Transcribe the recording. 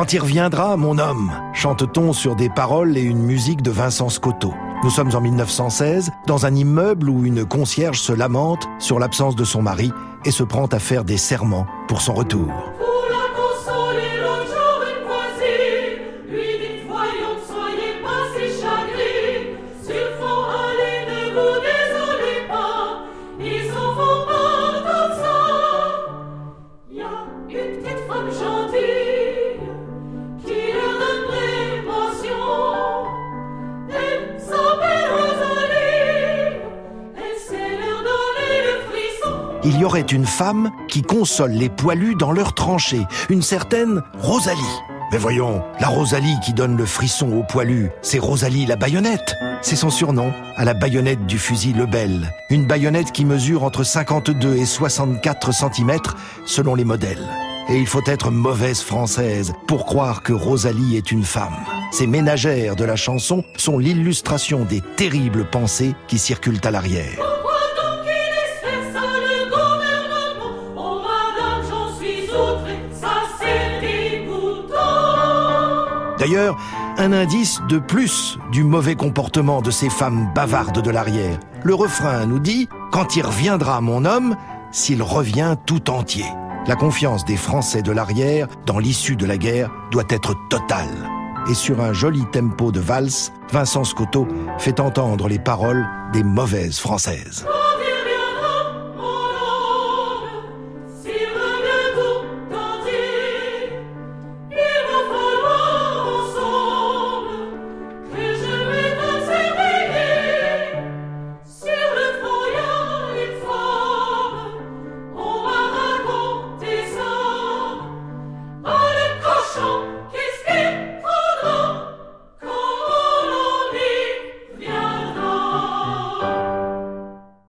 Quand il reviendra, mon homme, chante-t-on sur des paroles et une musique de Vincent Scotto. Nous sommes en 1916, dans un immeuble où une concierge se lamente sur l'absence de son mari et se prend à faire des serments pour son retour. Il y aurait une femme qui console les poilus dans leurs tranchées, une certaine Rosalie. Mais voyons, la Rosalie qui donne le frisson aux poilus, c'est Rosalie la baïonnette. C'est son surnom, à la baïonnette du fusil Lebel. Une baïonnette qui mesure entre 52 et 64 cm selon les modèles. Et il faut être mauvaise française pour croire que Rosalie est une femme. Ces ménagères de la chanson sont l'illustration des terribles pensées qui circulent à l'arrière. D'ailleurs, un indice de plus du mauvais comportement de ces femmes bavardes de l'arrière. Le refrain nous dit « Quand il reviendra mon homme, s'il revient tout entier ». La confiance des Français de l'arrière dans l'issue de la guerre doit être totale. Et sur un joli tempo de valse, Vincent Scotto fait entendre les paroles des mauvaises Françaises.